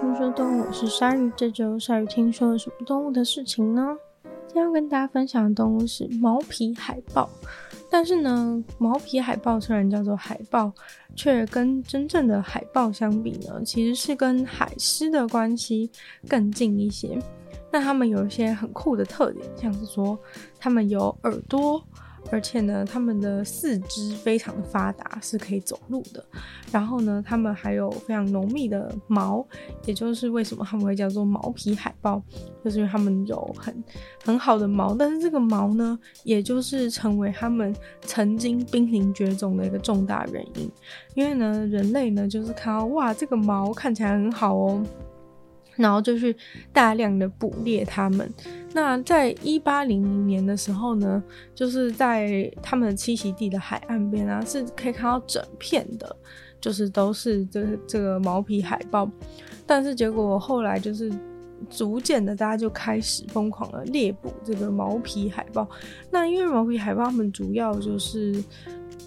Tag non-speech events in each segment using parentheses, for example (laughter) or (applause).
听说动物，是鲨鱼。这周鲨鱼听说了什么动物的事情呢？今天要跟大家分享的动物是毛皮海豹。但是呢，毛皮海豹虽然叫做海豹，却跟真正的海豹相比呢，其实是跟海狮的关系更近一些。那它们有一些很酷的特点，像是说它们有耳朵。而且呢，它们的四肢非常的发达，是可以走路的。然后呢，它们还有非常浓密的毛，也就是为什么它们会叫做毛皮海豹，就是因为它们有很很好的毛。但是这个毛呢，也就是成为它们曾经濒临绝种的一个重大原因。因为呢，人类呢就是看到哇，这个毛看起来很好哦。然后就去大量的捕猎它们。那在一八零零年的时候呢，就是在他们的栖息地的海岸边啊，是可以看到整片的，就是都是这这个毛皮海豹。但是结果后来就是逐渐的，大家就开始疯狂的猎捕这个毛皮海豹。那因为毛皮海豹它们主要就是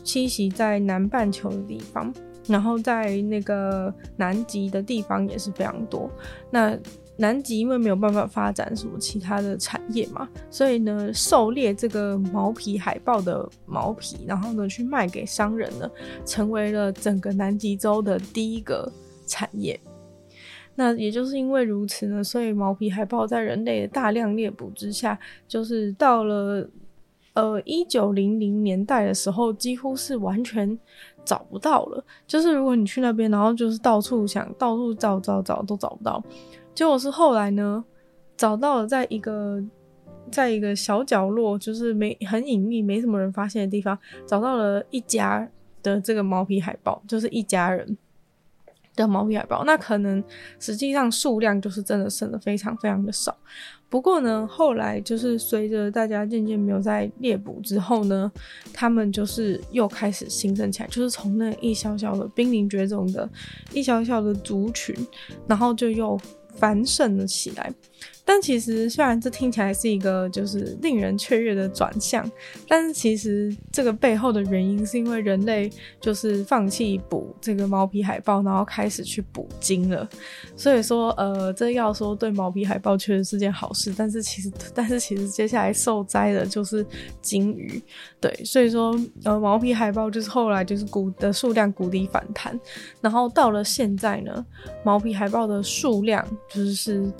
栖息在南半球的地方。然后在那个南极的地方也是非常多。那南极因为没有办法发展什么其他的产业嘛，所以呢，狩猎这个毛皮海豹的毛皮，然后呢去卖给商人呢，成为了整个南极洲的第一个产业。那也就是因为如此呢，所以毛皮海豹在人类的大量猎捕之下，就是到了呃一九零零年代的时候，几乎是完全。找不到了，就是如果你去那边，然后就是到处想，到处找找找都找不到。结果是后来呢，找到了，在一个在一个小角落，就是没很隐秘、没什么人发现的地方，找到了一家的这个毛皮海豹，就是一家人的毛皮海豹。那可能实际上数量就是真的剩的非常非常的少。不过呢，后来就是随着大家渐渐没有在猎捕之后呢，他们就是又开始兴盛起来，就是从那一小小的濒临绝种的一小小的族群，然后就又繁盛了起来。但其实，虽然这听起来是一个就是令人雀跃的转向，但是其实这个背后的原因是因为人类就是放弃捕这个毛皮海豹，然后开始去捕鲸了。所以说，呃，这要说对毛皮海豹确实是件好事，但是其实，但是其实接下来受灾的就是鲸鱼。对，所以说，呃，毛皮海豹就是后来就是谷的数量谷底反弹，然后到了现在呢，毛皮海豹的数量就是。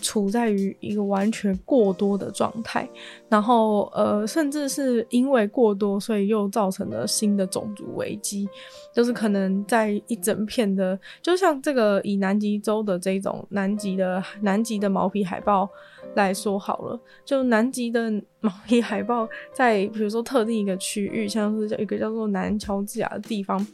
处在于一个完全过多的状态，然后呃，甚至是因为过多，所以又造成了新的种族危机，就是可能在一整片的，就像这个以南极洲的这种南极的南极的毛皮海豹来说好了，就南极的毛皮海豹在比如说特定一个区域，像是叫一个叫做南乔治亚的地方，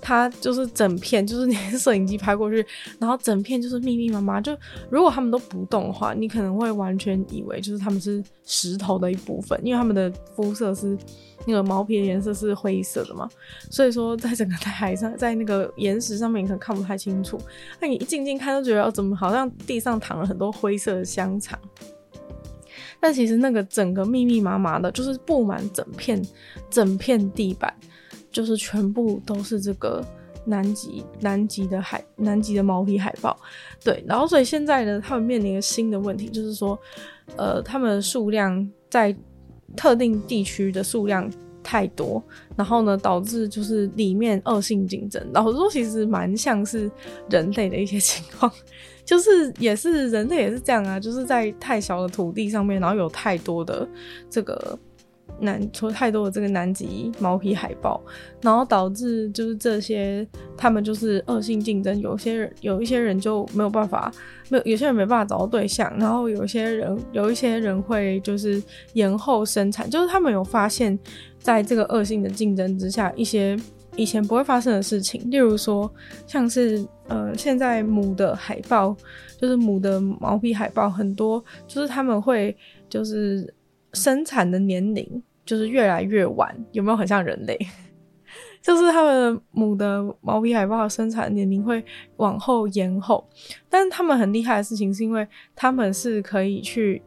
它就是整片就是你摄影机拍过去，然后整片就是密密麻麻，就如果他们都不动的话，你可能会完全以为就是他们是石头的一部分，因为他们的肤色是那个毛皮的颜色是灰色的嘛，所以说在整个在海上，在那个岩石上面你可能看不太清楚，那你一近近看都觉得哦怎么好像地上躺了很多灰色的香肠。但其实那个整个密密麻麻的，就是布满整片整片地板，就是全部都是这个南极南极的海南极的毛皮海豹。对，然后所以现在呢，他们面临一个新的问题，就是说，呃，他们数量在特定地区的数量太多，然后呢，导致就是里面恶性竞争。然后说其实蛮像是人类的一些情况。就是也是人类也是这样啊，就是在太小的土地上面，然后有太多的这个南，除了太多的这个南极毛皮海豹，然后导致就是这些他们就是恶性竞争，有些人有一些人就没有办法，没有有些人没办法找到对象，然后有些人有一些人会就是延后生产，就是他们有发现，在这个恶性的竞争之下，一些。以前不会发生的事情，例如说，像是呃，现在母的海豹，就是母的毛皮海豹，很多就是他们会就是生产的年龄就是越来越晚，有没有很像人类？(laughs) 就是他们母的毛皮海豹生产年龄会往后延后，但是他们很厉害的事情是因为他们是可以去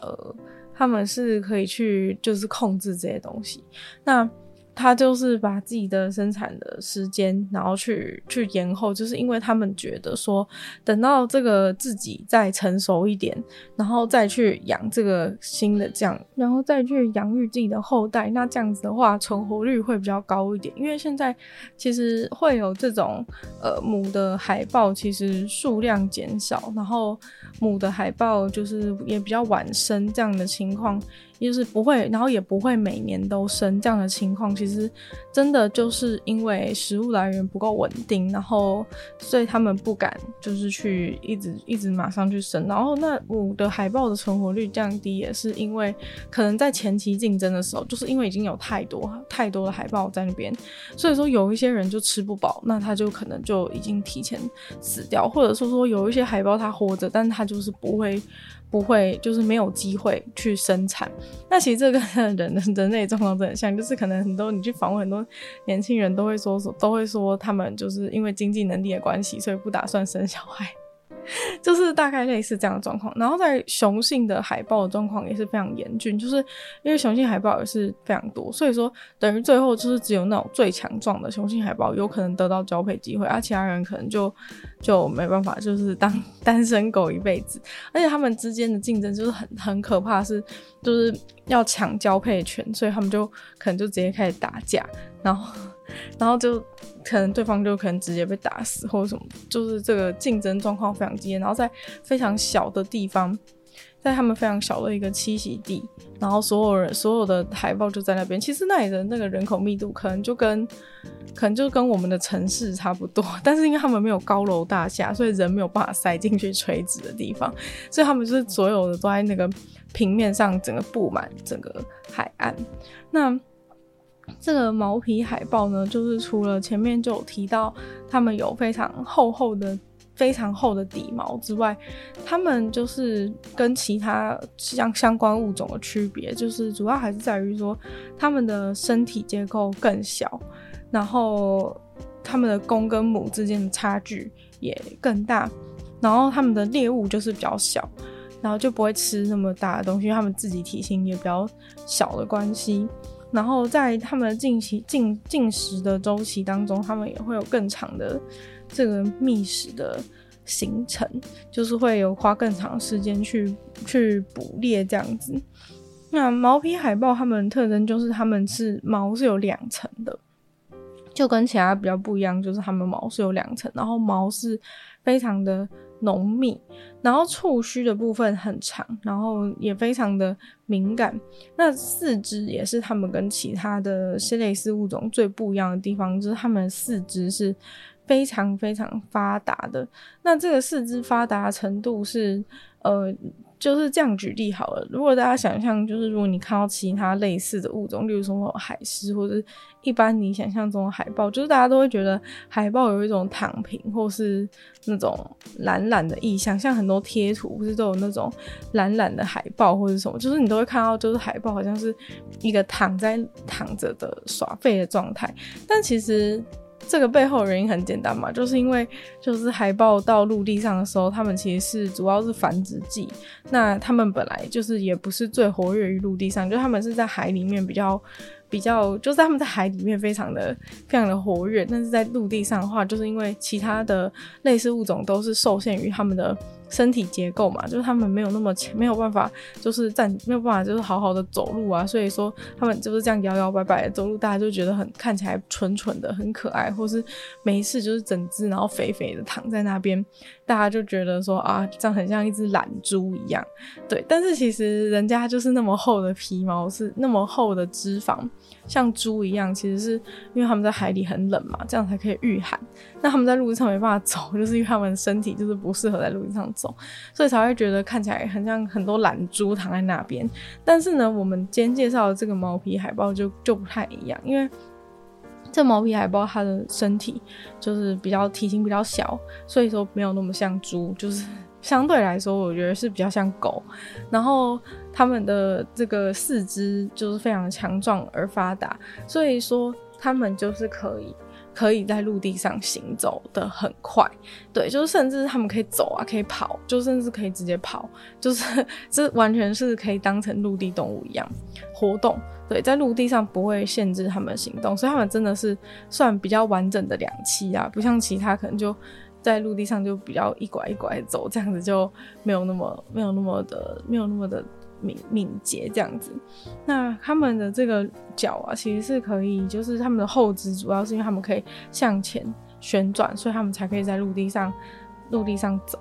呃，他们是可以去就是控制这些东西，那。他就是把自己的生产的时间，然后去去延后，就是因为他们觉得说，等到这个自己再成熟一点，然后再去养这个新的这样，然后再去养育自己的后代，那这样子的话存活率会比较高一点。因为现在其实会有这种呃母的海豹，其实数量减少，然后母的海豹就是也比较晚生这样的情况。就是不会，然后也不会每年都生这样的情况。其实真的就是因为食物来源不够稳定，然后所以他们不敢就是去一直一直马上去生。然后那母的海豹的存活率降低，也是因为可能在前期竞争的时候，就是因为已经有太多太多的海豹在那边，所以说有一些人就吃不饱，那他就可能就已经提前死掉，或者说说有一些海豹它活着，但它就是不会。不会，就是没有机会去生产。那其实这跟人的人类状况真的很像，就是可能很多你去访问很多年轻人都会说，都会说他们就是因为经济能力的关系，所以不打算生小孩。(laughs) 就是大概类似这样的状况，然后在雄性的海豹的状况也是非常严峻，就是因为雄性海豹也是非常多，所以说等于最后就是只有那种最强壮的雄性海豹有可能得到交配机会，而其他人可能就就没办法，就是当 (laughs) 单身狗一辈子，而且他们之间的竞争就是很很可怕，是就是要抢交配权，所以他们就可能就直接开始打架，然后。然后就可能对方就可能直接被打死或者什么，就是这个竞争状况非常激烈。然后在非常小的地方，在他们非常小的一个栖息地，然后所有人所有的海豹就在那边。其实那里的那个人口密度可能就跟可能就跟我们的城市差不多，但是因为他们没有高楼大厦，所以人没有办法塞进去垂直的地方，所以他们就是所有的都在那个平面上，整个布满整个海岸。那。这个毛皮海豹呢，就是除了前面就有提到，它们有非常厚厚的、非常厚的底毛之外，它们就是跟其他相相关物种的区别，就是主要还是在于说，它们的身体结构更小，然后它们的公跟母之间的差距也更大，然后它们的猎物就是比较小，然后就不会吃那么大的东西，因为它们自己体型也比较小的关系。然后在他们进期进进食的周期当中，他们也会有更长的这个觅食的行程，就是会有花更长时间去去捕猎这样子。那毛皮海豹它们的特征就是它们是毛是有两层的，就跟其他比较不一样，就是它们毛是有两层，然后毛是非常的。浓密，然后触须的部分很长，然后也非常的敏感。那四肢也是它们跟其他的蟹类似物种最不一样的地方，就是它们四肢是非常非常发达的。那这个四肢发达程度是，呃。就是这样举例好了。如果大家想象，就是如果你看到其他类似的物种，例如说海狮或者一般你想象中的海豹，就是大家都会觉得海豹有一种躺平或是那种懒懒的意象。像很多贴图不是都有那种懒懒的海豹或者什么，就是你都会看到，就是海豹好像是一个躺在躺着的耍废的状态，但其实。这个背后原因很简单嘛，就是因为就是海豹到陆地上的时候，它们其实是主要是繁殖季，那它们本来就是也不是最活跃于陆地上，就它们是在海里面比较比较，就是它们在海里面非常的非常的活跃，但是在陆地上的话，就是因为其他的类似物种都是受限于它们的。身体结构嘛，就是他们没有那么，没有办法，就是站，没有办法，就是好好的走路啊。所以说，他们就是这样摇摇摆摆的走路，大家就觉得很看起来蠢蠢的，很可爱，或是没事就是整只然后肥肥的躺在那边，大家就觉得说啊，这样很像一只懒猪一样。对，但是其实人家就是那么厚的皮毛，是那么厚的脂肪。像猪一样，其实是因为他们在海里很冷嘛，这样才可以御寒。那他们在陆地上没办法走，就是因为他们身体就是不适合在陆地上走，所以才会觉得看起来很像很多懒猪躺在那边。但是呢，我们今天介绍的这个毛皮海豹就就不太一样，因为这毛皮海豹它的身体就是比较体型比较小，所以说没有那么像猪，就是。(laughs) 相对来说，我觉得是比较像狗，然后它们的这个四肢就是非常强壮而发达，所以说它们就是可以可以在陆地上行走得很快，对，就是甚至他们可以走啊，可以跑，就甚至可以直接跑，就是这完全是可以当成陆地动物一样活动。对，在陆地上不会限制他们行动，所以他们真的是算比较完整的两栖啊，不像其他可能就在陆地上就比较一拐一拐走，这样子就没有那么没有那么的没有那么的。敏敏捷这样子，那他们的这个脚啊，其实是可以，就是他们的后肢主要是因为他们可以向前旋转，所以他们才可以在陆地上陆地上走。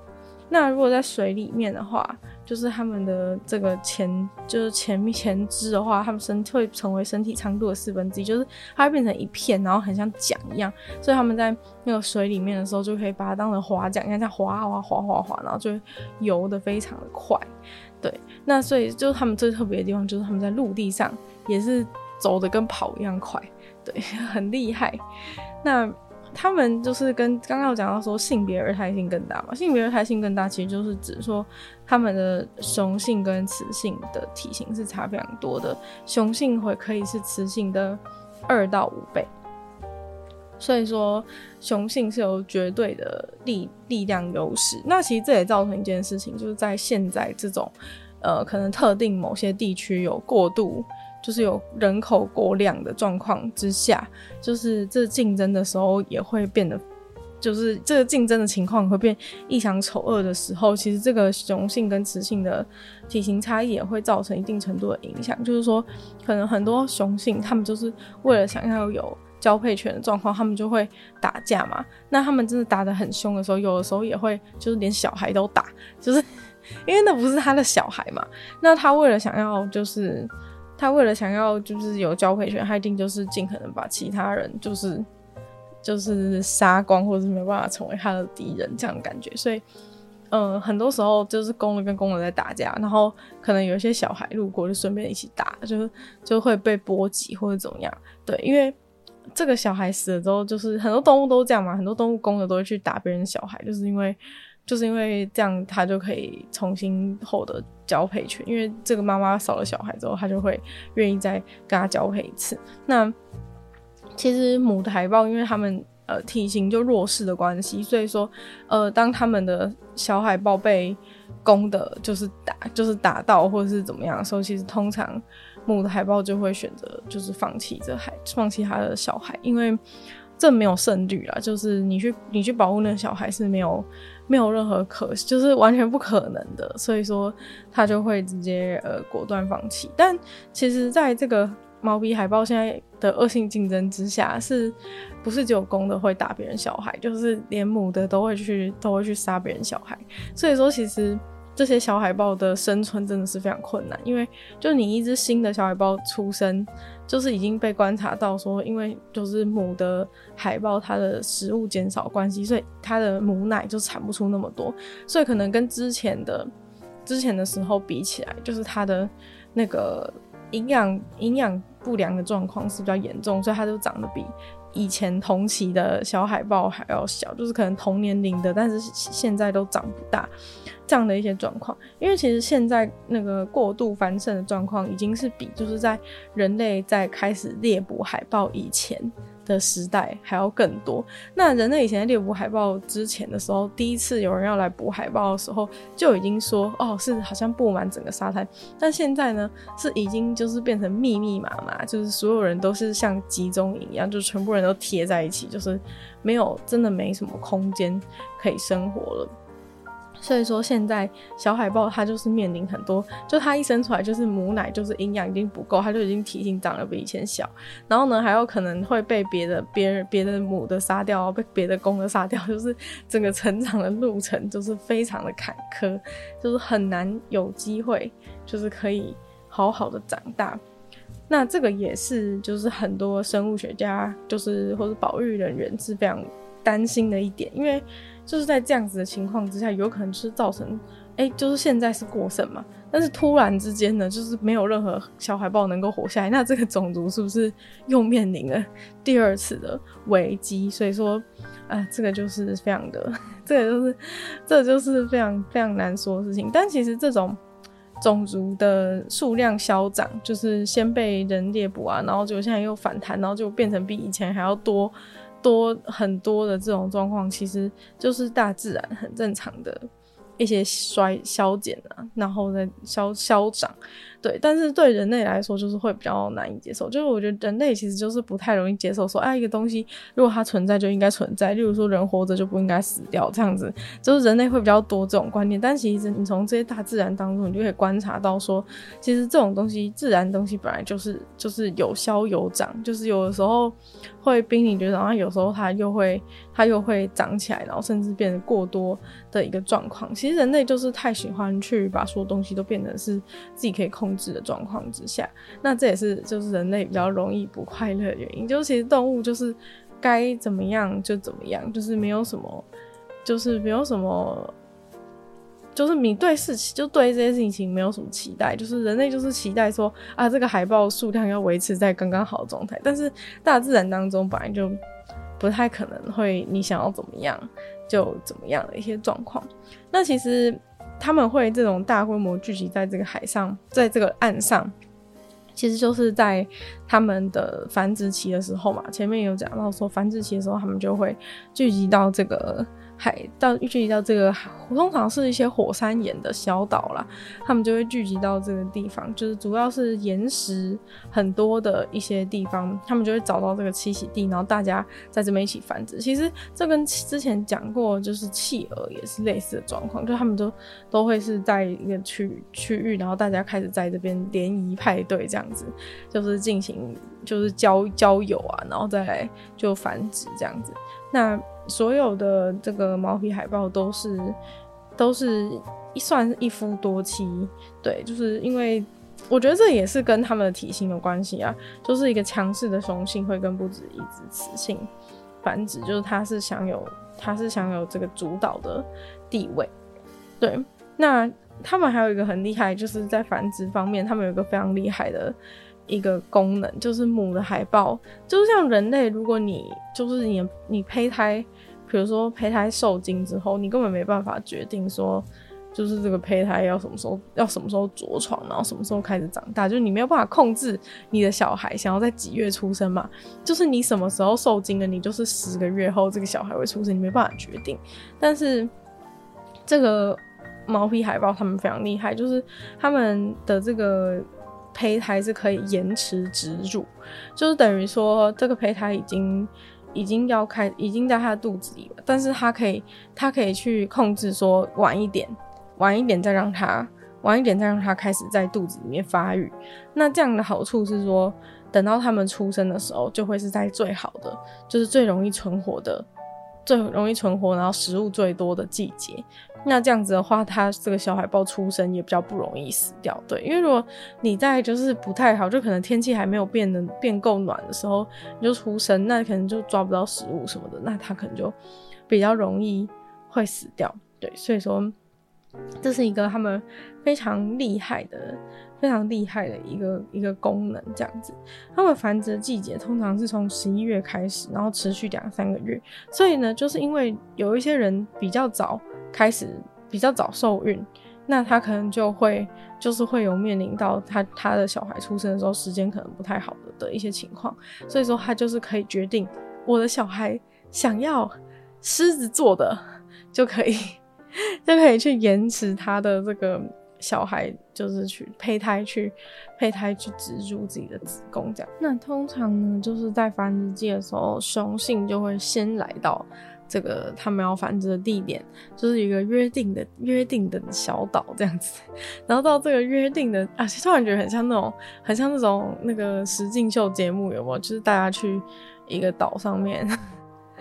那如果在水里面的话，就是他们的这个前就是前前肢的话，他们身会成为身体长度的四分之一，就是它会变成一片，然后很像桨一样，所以他们在那个水里面的时候，就可以把它当成划桨，你看这样划划划划划，然后就游得非常的快。对，那所以就是他们最特别的地方，就是他们在陆地上也是走得跟跑一样快，对，(laughs) 很厉害。那他们就是跟刚刚有讲到说性别二态性更大嘛，性别二态性更大，其实就是指说他们的雄性跟雌性的体型是差非常多的，雄性会可以是雌性的二到五倍。所以说，雄性是有绝对的力力量优势。那其实这也造成一件事情，就是在现在这种，呃，可能特定某些地区有过度，就是有人口过量的状况之下，就是这竞争的时候也会变得，就是这个竞争的情况会变异常丑恶的时候，其实这个雄性跟雌性的体型差异也会造成一定程度的影响。就是说，可能很多雄性他们就是为了想要有。交配权的状况，他们就会打架嘛。那他们真的打得很凶的时候，有的时候也会就是连小孩都打，就是 (laughs) 因为那不是他的小孩嘛。那他为了想要，就是他为了想要就是有交配权，他一定就是尽可能把其他人就是就是杀光，或者是没办法成为他的敌人这样的感觉。所以，嗯、很多时候就是公的跟公的在打架，然后可能有一些小孩路过就顺便一起打，就是就会被波及或者怎么样。对，因为。这个小孩死了之后，就是很多动物都这样嘛，很多动物公的都会去打别人小孩，就是因为，就是因为这样，他就可以重新获得交配权。因为这个妈妈少了小孩之后，他就会愿意再跟他交配一次。那其实母的海豹，因为他们呃体型就弱势的关系，所以说呃当他们的小海豹被公的，就是打，就是打到或者是怎么样的时候，其实通常。母的海豹就会选择就是放弃这海，放弃他的小孩，因为这没有胜率啦。就是你去你去保护那个小孩是没有没有任何可，就是完全不可能的。所以说他就会直接呃果断放弃。但其实在这个毛皮海豹现在的恶性竞争之下，是不是只有公的会打别人小孩？就是连母的都会去都会去杀别人小孩。所以说其实。这些小海豹的生存真的是非常困难，因为就你一只新的小海豹出生，就是已经被观察到说，因为就是母的海豹它的食物减少关系，所以它的母奶就产不出那么多，所以可能跟之前的之前的时候比起来，就是它的那个营养营养不良的状况是比较严重，所以它就长得比。以前同期的小海豹还要小，就是可能同年龄的，但是现在都长不大，这样的一些状况。因为其实现在那个过度繁盛的状况，已经是比就是在人类在开始猎捕海豹以前的时代还要更多。那人类以前在猎捕海豹之前的时候，第一次有人要来捕海豹的时候，就已经说哦，是好像布满整个沙滩。但现在呢，是已经就是变成密密麻麻，就是所有人都是像集中营一样，就全部人都贴在一起，就是没有真的没什么空间可以生活了。所以说，现在小海豹它就是面临很多，就它一生出来就是母奶就是营养已经不够，它就已经体型长得比以前小，然后呢还有可能会被别的别人别的母的杀掉，被别的公的杀掉，就是整个成长的路程就是非常的坎坷，就是很难有机会就是可以好好的长大。那这个也是就是很多生物学家就是或者保育人员是非常担心的一点，因为。就是在这样子的情况之下，有可能是造成，哎、就是现在是过剩嘛，但是突然之间呢，就是没有任何小海豹能够活下来，那这个种族是不是又面临了 (laughs) 第二次的危机？所以说，啊、呃，这个就是非常的，这个就是，这就是非常非常难说的事情。但其实这种种族的数量消长，就是先被人猎捕啊，然后就现在又反弹，然后就变成比以前还要多。多很多的这种状况，其实就是大自然很正常的。一些衰消减啊，然后再消消长，对，但是对人类来说就是会比较难以接受。就是我觉得人类其实就是不太容易接受说，哎，一个东西如果它存在就应该存在，例如说人活着就不应该死掉这样子，就是人类会比较多这种观念。但其实你从这些大自然当中，你就可以观察到说，其实这种东西，自然东西本来就是就是有消有长，就是有的时候会濒临绝种，然后有时候它又会它又会长起来，然后甚至变得过多的一个状况。其实。其实人类就是太喜欢去把所有东西都变成是自己可以控控制的状况之下，那这也是就是人类比较容易不快乐的原因。就是其实动物就是该怎么样就怎么样，就是没有什么，就是没有什么，就是你对事情就对这些事情没有什么期待。就是人类就是期待说啊，这个海豹数量要维持在刚刚好的状态，但是大自然当中本来就不太可能会你想要怎么样。就怎么样的一些状况，那其实他们会这种大规模聚集在这个海上，在这个岸上，其实就是在他们的繁殖期的时候嘛。前面有讲到说，繁殖期的时候，他们就会聚集到这个。海到聚集到这个，通常是一些火山岩的小岛啦，他们就会聚集到这个地方，就是主要是岩石很多的一些地方，他们就会找到这个栖息地，然后大家在这边一起繁殖。其实这跟之前讲过，就是企鹅也是类似的状况，就他们都都会是在一个区区域，然后大家开始在这边联谊派对这样子，就是进行就是交交友啊，然后再来就繁殖这样子。那所有的这个毛皮海豹都是都是一算一夫多妻，对，就是因为我觉得这也是跟他们的体型有关系啊，就是一个强势的雄性会跟不止一只雌性繁殖，就是它是享有它是享有这个主导的地位，对。那他们还有一个很厉害，就是在繁殖方面，他们有一个非常厉害的。一个功能就是母的海豹，就像人类，如果你就是你你胚胎，比如说胚胎受精之后，你根本没办法决定说，就是这个胚胎要什么时候要什么时候着床，然后什么时候开始长大，就是你没有办法控制你的小孩想要在几月出生嘛，就是你什么时候受精了，你就是十个月后这个小孩会出生，你没办法决定。但是这个毛皮海豹他们非常厉害，就是他们的这个。胚胎是可以延迟植入，就是等于说这个胚胎已经已经要开，已经在他的肚子里了，但是他可以他可以去控制说晚一点，晚一点再让他晚一点再让他开始在肚子里面发育。那这样的好处是说，等到他们出生的时候，就会是在最好的，就是最容易存活的。最容易存活，然后食物最多的季节，那这样子的话，它这个小海豹出生也比较不容易死掉。对，因为如果你在就是不太好，就可能天气还没有变得变够暖的时候你就出生，那可能就抓不到食物什么的，那它可能就比较容易会死掉。对，所以说这是一个他们非常厉害的。非常厉害的一个一个功能，这样子。它们繁殖季节通常是从十一月开始，然后持续两三个月。所以呢，就是因为有一些人比较早开始，比较早受孕，那他可能就会就是会有面临到他他的小孩出生的时候时间可能不太好的的一些情况。所以说，他就是可以决定我的小孩想要狮子座的，就可以 (laughs) 就可以去延迟他的这个。小孩就是去胚胎去胚胎去植入自己的子宫这样。那通常呢，就是在繁殖季的时候，雄性就会先来到这个他们要繁殖的地点，就是一个约定的约定的小岛这样子。然后到这个约定的啊，突然觉得很像那种很像那种那个实境秀节目，有没有？就是大家去一个岛上面。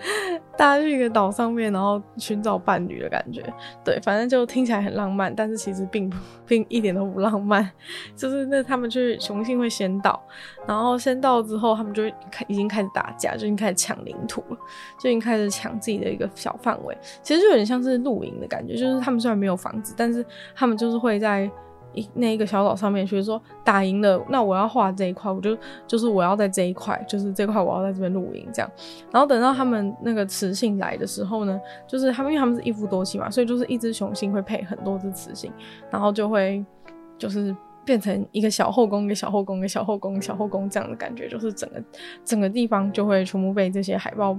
(laughs) 大家去一个岛上面，然后寻找伴侣的感觉，对，反正就听起来很浪漫，但是其实并不 (laughs) 并一点都不浪漫。(laughs) 就是那他们去雄性会先到，然后先到之后，他们就开已经开始打架，就已经开始抢领土了，就已经开始抢自己的一个小范围。其实就有点像是露营的感觉，就是他们虽然没有房子，但是他们就是会在。那一个小岛上面，所以说打赢了，那我要画这一块，我就就是我要在这一块，就是这块我要在这边露营这样。然后等到他们那个雌性来的时候呢，就是他们因为他们是一夫多妻嘛，所以就是一只雄性会配很多只雌性，然后就会就是变成一个小后宫，一个小后宫，一个小后宫，小后宫这样的感觉，就是整个整个地方就会全部被这些海报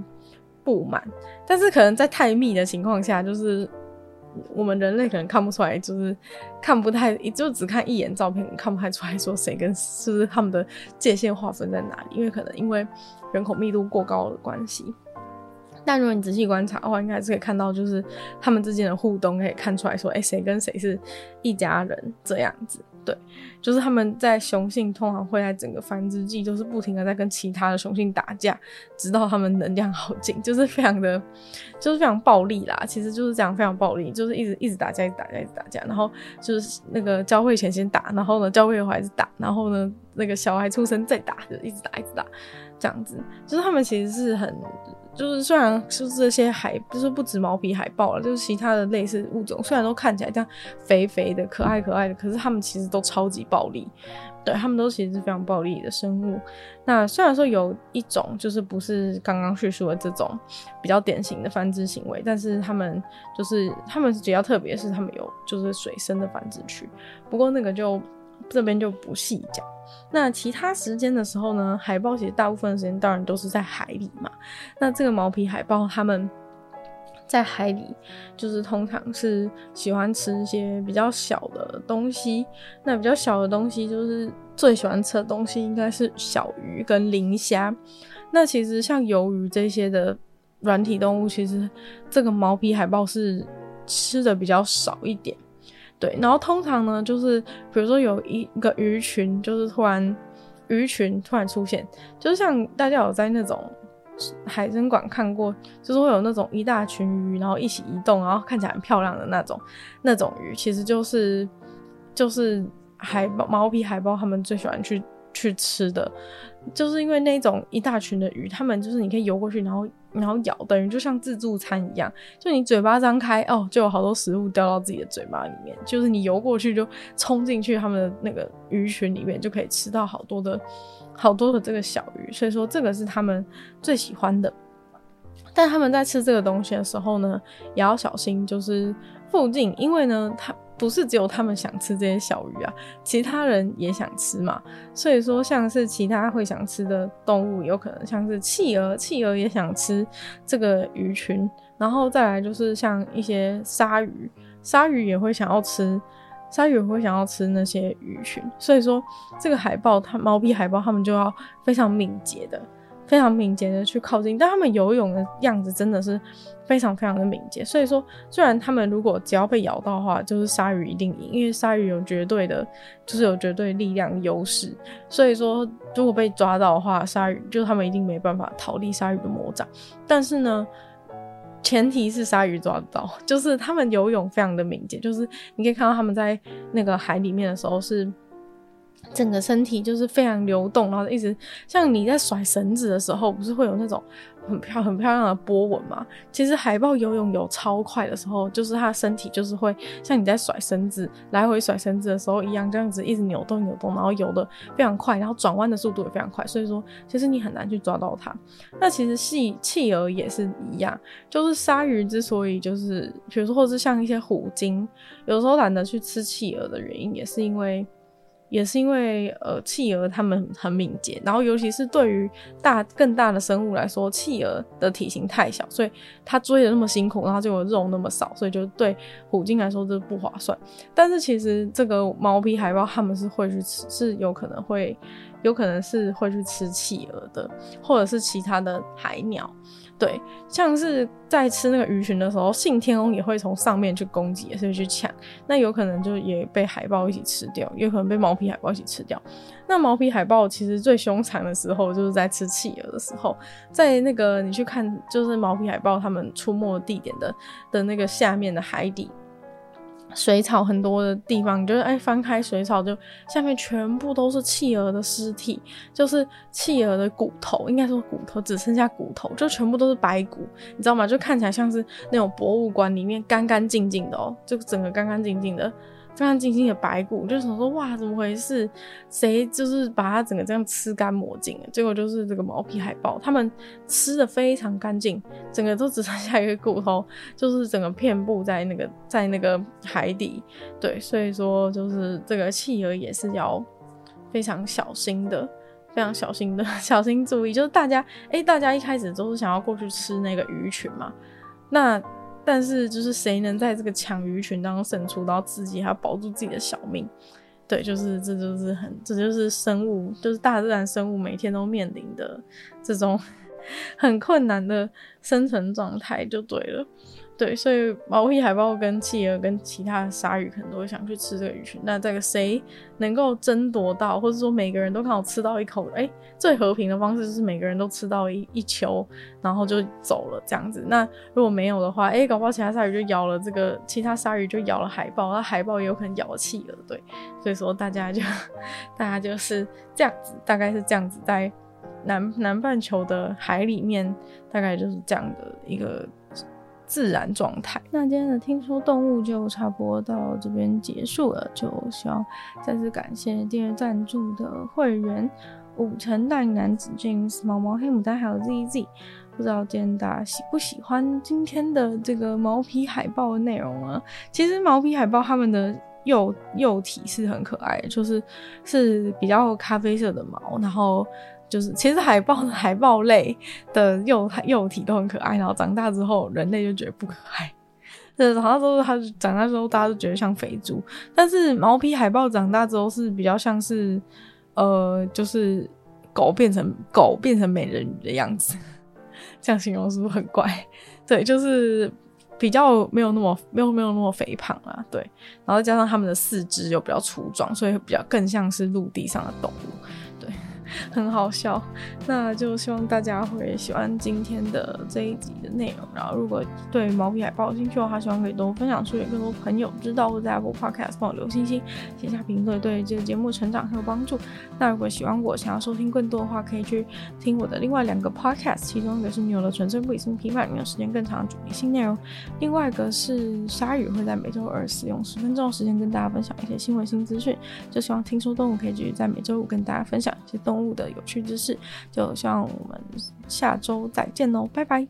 布满。但是可能在太密的情况下，就是我们人类可能看不出来，就是看不太，就只看一眼照片，看不太出来说谁跟是不是他们的界限划分在哪里，因为可能因为人口密度过高的关系。但如果你仔细观察的话，应该还是可以看到，就是他们之间的互动，可以看出来说，哎、谁跟谁是一家人这样子。对，就是他们在雄性通常会在整个繁殖季，就是不停的在跟其他的雄性打架，直到他们能量耗尽，(laughs) 就是非常的，就是非常暴力啦。其实就是这样，非常暴力，就是一直一直打架，一直打架，一直打架。然后就是那个交配前先打，然后呢交配后还是打，然后呢那个小孩出生再打，就一直打，一直打，这样子。就是他们其实是很。就是虽然就是这些海，就是不止毛皮海豹了，就是其他的类似物种，虽然都看起来这样肥肥的、可爱可爱的，可是它们其实都超级暴力。对，它们都其实是非常暴力的生物。那虽然说有一种就是不是刚刚叙述的这种比较典型的繁殖行为，但是它们就是它们比较特别，是它们有就是水生的繁殖区。不过那个就这边就不细讲。那其他时间的时候呢，海豹其实大部分时间当然都是在海里嘛。那这个毛皮海豹，它们在海里就是通常是喜欢吃一些比较小的东西。那比较小的东西，就是最喜欢吃的东西应该是小鱼跟磷虾。那其实像鱿鱼这些的软体动物，其实这个毛皮海豹是吃的比较少一点。对，然后通常呢，就是比如说有一个鱼群，就是突然鱼群突然出现，就是像大家有在那种海参馆看过，就是会有那种一大群鱼，然后一起移动，然后看起来很漂亮的那种那种鱼，其实就是就是海豹毛皮海豹他们最喜欢去去吃的，就是因为那种一大群的鱼，他们就是你可以游过去，然后。然后咬，等于就像自助餐一样，就你嘴巴张开，哦，就有好多食物掉到自己的嘴巴里面。就是你游过去，就冲进去他们的那个鱼群里面，就可以吃到好多的好多的这个小鱼。所以说，这个是他们最喜欢的。但他们在吃这个东西的时候呢，也要小心，就是附近，因为呢，它。不是只有他们想吃这些小鱼啊，其他人也想吃嘛。所以说，像是其他会想吃的动物，有可能像是企鹅，企鹅也想吃这个鱼群。然后再来就是像一些鲨鱼，鲨鱼也会想要吃，鲨鱼也会想要吃那些鱼群。所以说，这个海豹，它毛皮海豹，它们就要非常敏捷的。非常敏捷的去靠近，但他们游泳的样子真的是非常非常的敏捷。所以说，虽然他们如果只要被咬到的话，就是鲨鱼一定赢，因为鲨鱼有绝对的，就是有绝对力量优势。所以说，如果被抓到的话，鲨鱼就他们一定没办法逃离鲨鱼的魔掌。但是呢，前提是鲨鱼抓得到，就是他们游泳非常的敏捷，就是你可以看到他们在那个海里面的时候是。整个身体就是非常流动，然后一直像你在甩绳子的时候，不是会有那种很漂很漂亮的波纹吗？其实海豹游泳游超快的时候，就是它身体就是会像你在甩绳子来回甩绳子的时候一样，这样子一直扭动扭动，然后游得非常快，然后转弯的速度也非常快。所以说，其实你很难去抓到它。那其实细企鹅也是一样，就是鲨鱼之所以就是，比如说或是像一些虎鲸，有时候懒得去吃企鹅的原因，也是因为。也是因为，呃，企鹅它们很敏捷，然后尤其是对于大更大的生物来说，企鹅的体型太小，所以它追的那么辛苦，然后就有肉那么少，所以就对虎鲸来说这不划算。但是其实这个毛皮海豹他们是会去吃，是有可能会，有可能是会去吃企鹅的，或者是其他的海鸟。对，像是在吃那个鱼群的时候，信天翁也会从上面去攻击，也是去抢，那有可能就也被海豹一起吃掉，也可能被毛皮海豹一起吃掉。那毛皮海豹其实最凶残的时候，就是在吃企鹅的时候，在那个你去看，就是毛皮海豹它们出没地点的的那个下面的海底。水草很多的地方，就是哎翻开水草，就下面全部都是企鹅的尸体，就是企鹅的骨头，应该说骨头只剩下骨头，就全部都是白骨，你知道吗？就看起来像是那种博物馆里面干干净净的哦，就整个干干净净的，非常晶晶的白骨，就想说哇，怎么回事？谁就是把它整个这样吃干抹净？结果就是这个毛皮海豹，它们吃的非常干净，整个都只剩下一个骨头，就是整个遍布在那个在那个海底。对，所以说就是这个企鹅也是要非常小心的，非常小心的，(laughs) 小心注意。就是大家哎、大家一开始都是想要过去吃那个鱼群嘛，那。但是，就是谁能在这个抢鱼群当中胜出，然后自己还要保住自己的小命？对，就是这就是很，这就是生物，就是大自然生物每天都面临的这种 (laughs) 很困难的生存状态，就对了。对，所以毛皮海豹跟企鹅跟其他鲨鱼可能都会想去吃这个鱼群。那这个谁能够争夺到，或者说每个人都刚好吃到一口？哎，最和平的方式就是每个人都吃到一一球，然后就走了这样子。那如果没有的话，哎，搞不好其他鲨鱼就咬了这个，其他鲨鱼就咬了海豹，那海豹也有可能咬了企鹅。对，所以说大家就 (laughs) 大家就是这样子，大概是这样子，在南南半球的海里面，大概就是这样的一个。自然状态。那今天的听说动物就差不多到这边结束了，就希望再次感谢订阅赞助的会员五成大男子 James、毛毛黑牡丹还有 ZZ。不知道今天大家喜不喜欢今天的这个毛皮海豹的内容啊？其实毛皮海豹它们的幼幼体是很可爱的，就是是比较咖啡色的毛，然后。就是其实海豹 (laughs) 海豹类的幼幼体都很可爱，然后长大之后人类就觉得不可爱。对，(laughs) 长大之后它长大之后大家都觉得像肥猪，但是毛皮海豹长大之后是比较像是呃，就是狗变成狗变成美人鱼的样子，(laughs) 这样形容是不是很怪？对，就是比较没有那么没有没有那么肥胖啊。对，然后加上它们的四肢又比较粗壮，所以比较更像是陆地上的动物。很好笑，那就希望大家会喜欢今天的这一集的内容。然后，如果对毛皮海报有兴趣的话，希望可以多分享出去，更多朋友知道。或在 Apple Podcast 帮我留星星、写下评论，对这个节目成长很有帮助。那如果喜欢我，想要收听更多的话，可以去听我的另外两个 Podcast，其中一个是牛的纯粹不理性批判，里面有时间更长的主题性内容；另外一个是鲨鱼，会在每周二使用十分钟时间跟大家分享一些新闻新资讯。就希望听说动物可以继续在每周五跟大家分享一些动物物的有趣知识，就希望我们下周再见喽，拜拜。